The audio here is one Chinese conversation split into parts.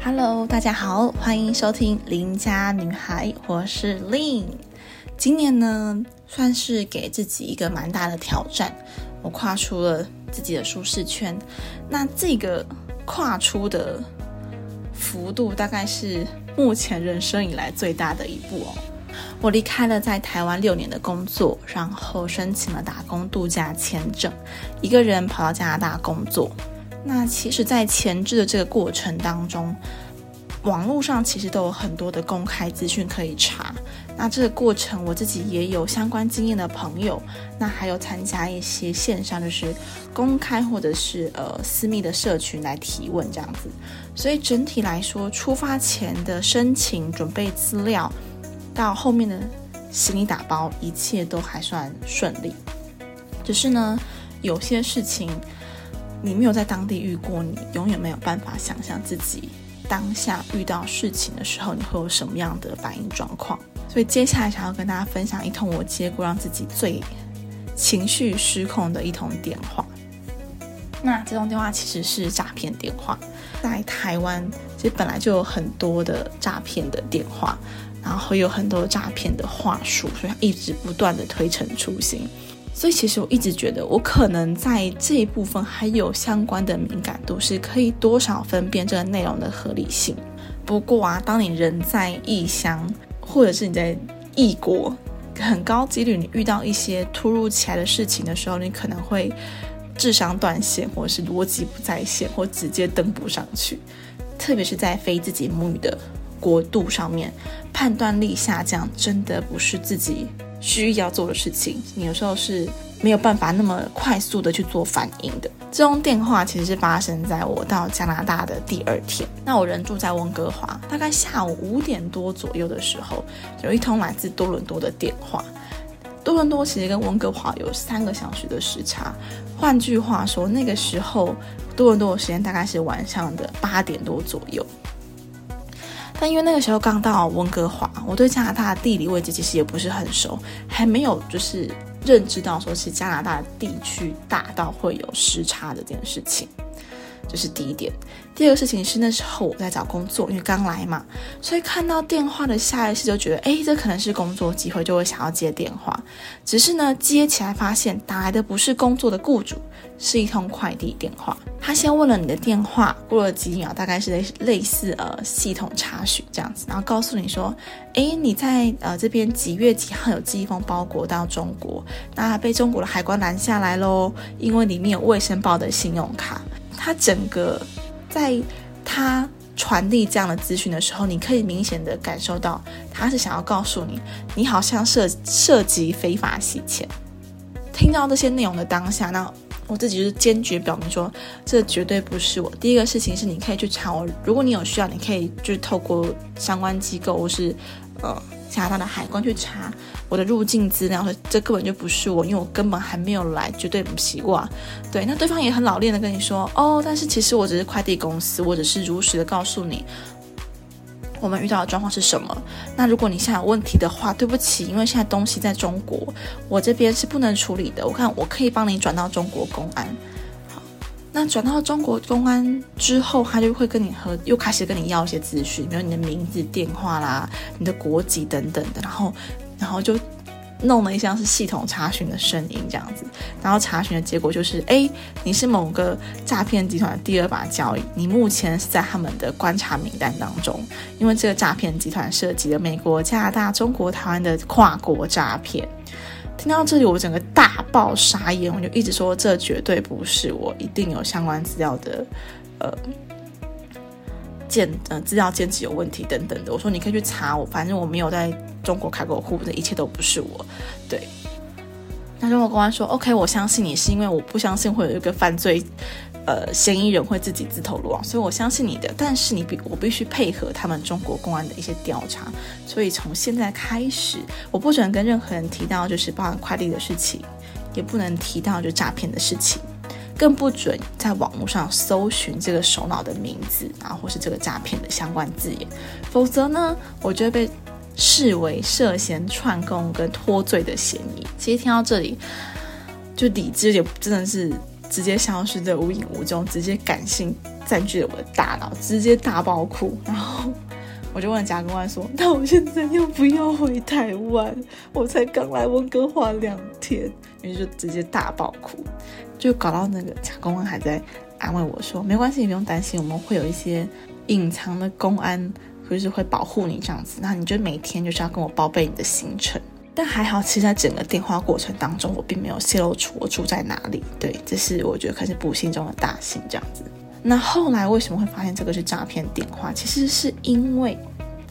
Hello，大家好，欢迎收听邻家女孩，我是 Lin。今年呢，算是给自己一个蛮大的挑战，我跨出了自己的舒适圈。那这个跨出的幅度，大概是目前人生以来最大的一步哦。我离开了在台湾六年的工作，然后申请了打工度假签证，一个人跑到加拿大工作。那其实，在前置的这个过程当中，网络上其实都有很多的公开资讯可以查。那这个过程，我自己也有相关经验的朋友，那还有参加一些线上就是公开或者是呃私密的社群来提问这样子。所以整体来说，出发前的申请、准备资料，到后面的行李打包，一切都还算顺利。只是呢，有些事情。你没有在当地遇过，你永远没有办法想象自己当下遇到事情的时候，你会有什么样的反应状况。所以接下来想要跟大家分享一通我接过让自己最情绪失控的一通电话。那这通电话其实是诈骗电话，在台湾其实本来就有很多的诈骗的电话，然后有很多诈骗的话术，所以一直不断的推陈出新。所以其实我一直觉得，我可能在这一部分还有相关的敏感度，是可以多少分辨这个内容的合理性。不过啊，当你人在异乡，或者是你在异国，很高几率你遇到一些突如其来的事情的时候，你可能会智商断线，或者是逻辑不在线，或直接登不上去。特别是在非自己母语的国度上面，判断力下降，真的不是自己。需要做的事情，你有时候是没有办法那么快速的去做反应的。这通电话其实是发生在我到加拿大的第二天。那我人住在温哥华，大概下午五点多左右的时候，有一通来自多伦多的电话。多伦多其实跟温哥华有三个小时的时差，换句话说，那个时候多伦多的时间大概是晚上的八点多左右。但因为那个时候刚到温哥华，我对加拿大的地理位置其实也不是很熟，还没有就是认知到说是加拿大的地区大到会有时差的这件事情。这是第一点，第二个事情是那时候我在找工作，因为刚来嘛，所以看到电话的下意识就觉得，哎，这可能是工作机会，就会想要接电话。只是呢，接起来发现打来的不是工作的雇主，是一通快递电话。他先问了你的电话，过了几秒，大概是类类似呃系统查询这样子，然后告诉你说，哎，你在呃这边几月几号有寄一封包裹到中国，那被中国的海关拦下来喽，因为里面有卫生报的信用卡。他整个在他传递这样的资讯的时候，你可以明显的感受到，他是想要告诉你，你好像涉涉及非法洗钱。听到这些内容的当下，那我自己就是坚决表明说，这绝对不是我。第一个事情是，你可以去查我，如果你有需要，你可以就是透过相关机构或是呃。加拿大的海关去查我的入境资料，说这根本就不是我，因为我根本还没有来，绝对不习惯。对，那对方也很老练的跟你说，哦，但是其实我只是快递公司，我只是如实的告诉你，我们遇到的状况是什么。那如果你现在有问题的话，对不起，因为现在东西在中国，我这边是不能处理的。我看我可以帮你转到中国公安。那转到中国公安之后，他就会跟你和又开始跟你要一些资讯，比如你的名字、电话啦、你的国籍等等的，然后，然后就弄了一项是系统查询的声音这样子，然后查询的结果就是，哎，你是某个诈骗集团的第二把交椅，你目前是在他们的观察名单当中，因为这个诈骗集团涉及了美国、加拿大、中国台湾的跨国诈骗。听到这里，我整个大爆沙眼，我就一直说这绝对不是我，一定有相关资料的，呃，建呃资料兼职有问题等等的。我说你可以去查我，反正我没有在中国开过户，这一切都不是我。对，那中国公安说 OK，我相信你，是因为我不相信会有一个犯罪。呃，嫌疑人会自己自投罗网，所以我相信你的。但是你必我必须配合他们中国公安的一些调查，所以从现在开始，我不准跟任何人提到就是包含快递的事情，也不能提到就诈骗的事情，更不准在网络上搜寻这个首脑的名字，然后或是这个诈骗的相关字眼，否则呢，我就会被视为涉嫌串供跟脱罪的嫌疑。其实听到这里，就理智也真的是。直接消失的无影无踪，直接感性占据了我的大脑，直接大爆哭。然后我就问贾公安说：“那我现在要不要回台湾？我才刚来温哥华两天。”于是就直接大爆哭，就搞到那个贾公安还在安慰我说：“没关系，你不用担心，我们会有一些隐藏的公安，就是会保护你这样子。那你就每天就是要跟我报备你的行程。”但还好，其实在整个电话过程当中，我并没有泄露出我住在哪里。对，这是我觉得可是不幸中的大幸这样子。那后来为什么会发现这个是诈骗电话？其实是因为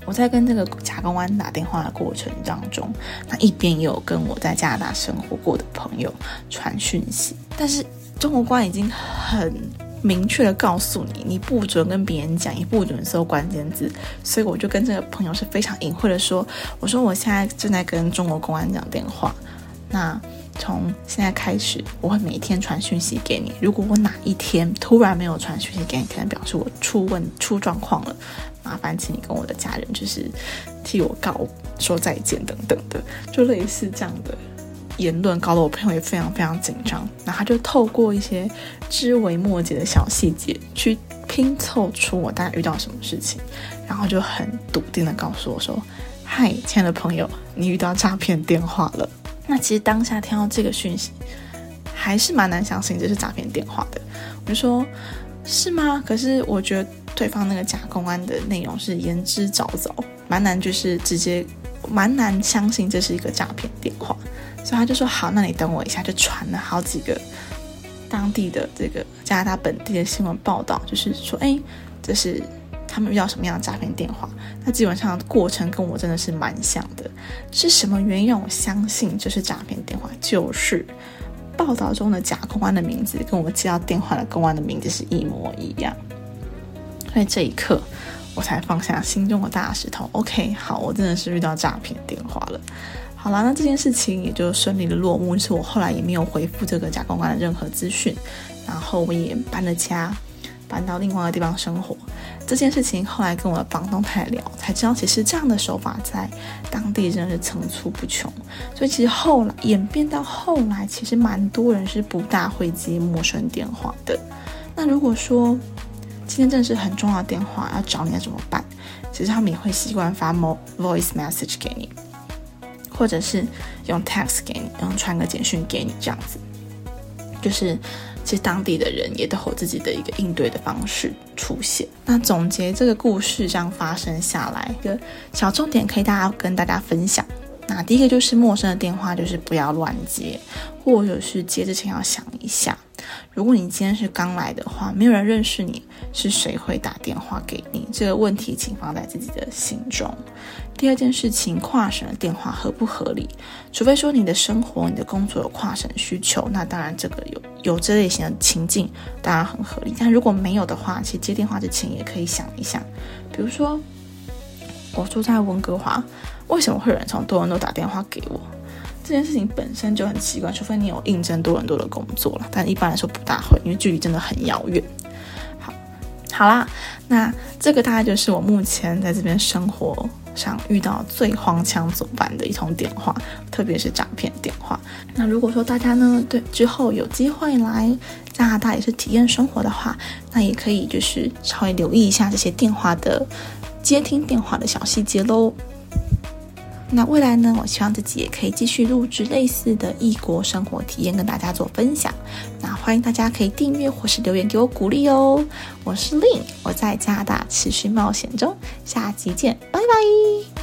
我在跟这个贾公安打电话的过程当中，那一边也有跟我在加拿大生活过的朋友传讯息，但是中国官已经很。明确的告诉你，你不准跟别人讲，也不准搜关键字。所以我就跟这个朋友是非常隐晦的说：“我说我现在正在跟中国公安讲电话，那从现在开始，我会每天传讯息给你。如果我哪一天突然没有传讯息给你，可能表示我出问出状况了，麻烦请你跟我的家人就是替我告说再见等等的，就类似这样的。”言论搞得我朋友也非常非常紧张，那他就透过一些枝微末节的小细节去拼凑出我大概遇到什么事情，然后就很笃定的告诉我说：“嗨，亲爱的朋友，你遇到诈骗电话了。”那其实当下听到这个讯息，还是蛮难相信这是诈骗电话的。我就说：“是吗？”可是我觉得对方那个假公安的内容是言之凿凿，蛮难就是直接蛮难相信这是一个诈骗电话。所以他就说好，那你等我一下，就传了好几个当地的这个加拿大本地的新闻报道，就是说，哎，这是他们遇到什么样的诈骗电话？那基本上过程跟我真的是蛮像的。是什么原因让我相信这是诈骗电话？就是报道中的假公安的名字跟我们接到电话的公安的名字是一模一样。所以这一刻，我才放下心中的大石头。OK，好，我真的是遇到诈骗电话了。好了，那这件事情也就顺利的落幕。是我后来也没有回复这个假公关的任何资讯，然后我也搬了家，搬到另外一个地方生活。这件事情后来跟我的房东太太聊，才知道其实这样的手法在当地真的是层出不穷。所以其实后来演变到后来，其实蛮多人是不大会接陌生电话的。那如果说今天真的是很重要的电话要找你，要怎么办？其实他们也会习惯发 voice message 给你。或者是用 text 给你，然后传个简讯给你，这样子，就是其实当地的人也都有自己的一个应对的方式出现。那总结这个故事这样发生下来，一个小重点可以大家跟大家分享。那第一个就是陌生的电话，就是不要乱接，或者是接之前要想一下。如果你今天是刚来的话，没有人认识你，是谁会打电话给你？这个问题请放在自己的心中。第二件事情，跨省的电话合不合理？除非说你的生活、你的工作有跨省需求，那当然这个有有这类型的情境，当然很合理。但如果没有的话，其实接电话之前也可以想一想，比如说我住在温哥华，为什么会有人从多伦多打电话给我？这件事情本身就很奇怪，除非你有应征多伦多的工作了，但一般来说不大会，因为距离真的很遥远。好，好啦，那这个大概就是我目前在这边生活上遇到最荒腔走板的一通电话，特别是诈骗电话。那如果说大家呢，对之后有机会来加拿大也是体验生活的话，那也可以就是稍微留意一下这些电话的接听电话的小细节喽。那未来呢？我希望自己也可以继续录制类似的异国生活体验，跟大家做分享。那欢迎大家可以订阅或是留言给我鼓励哦。我是 Lin，我在加拿大持续冒险中，下集见，拜拜。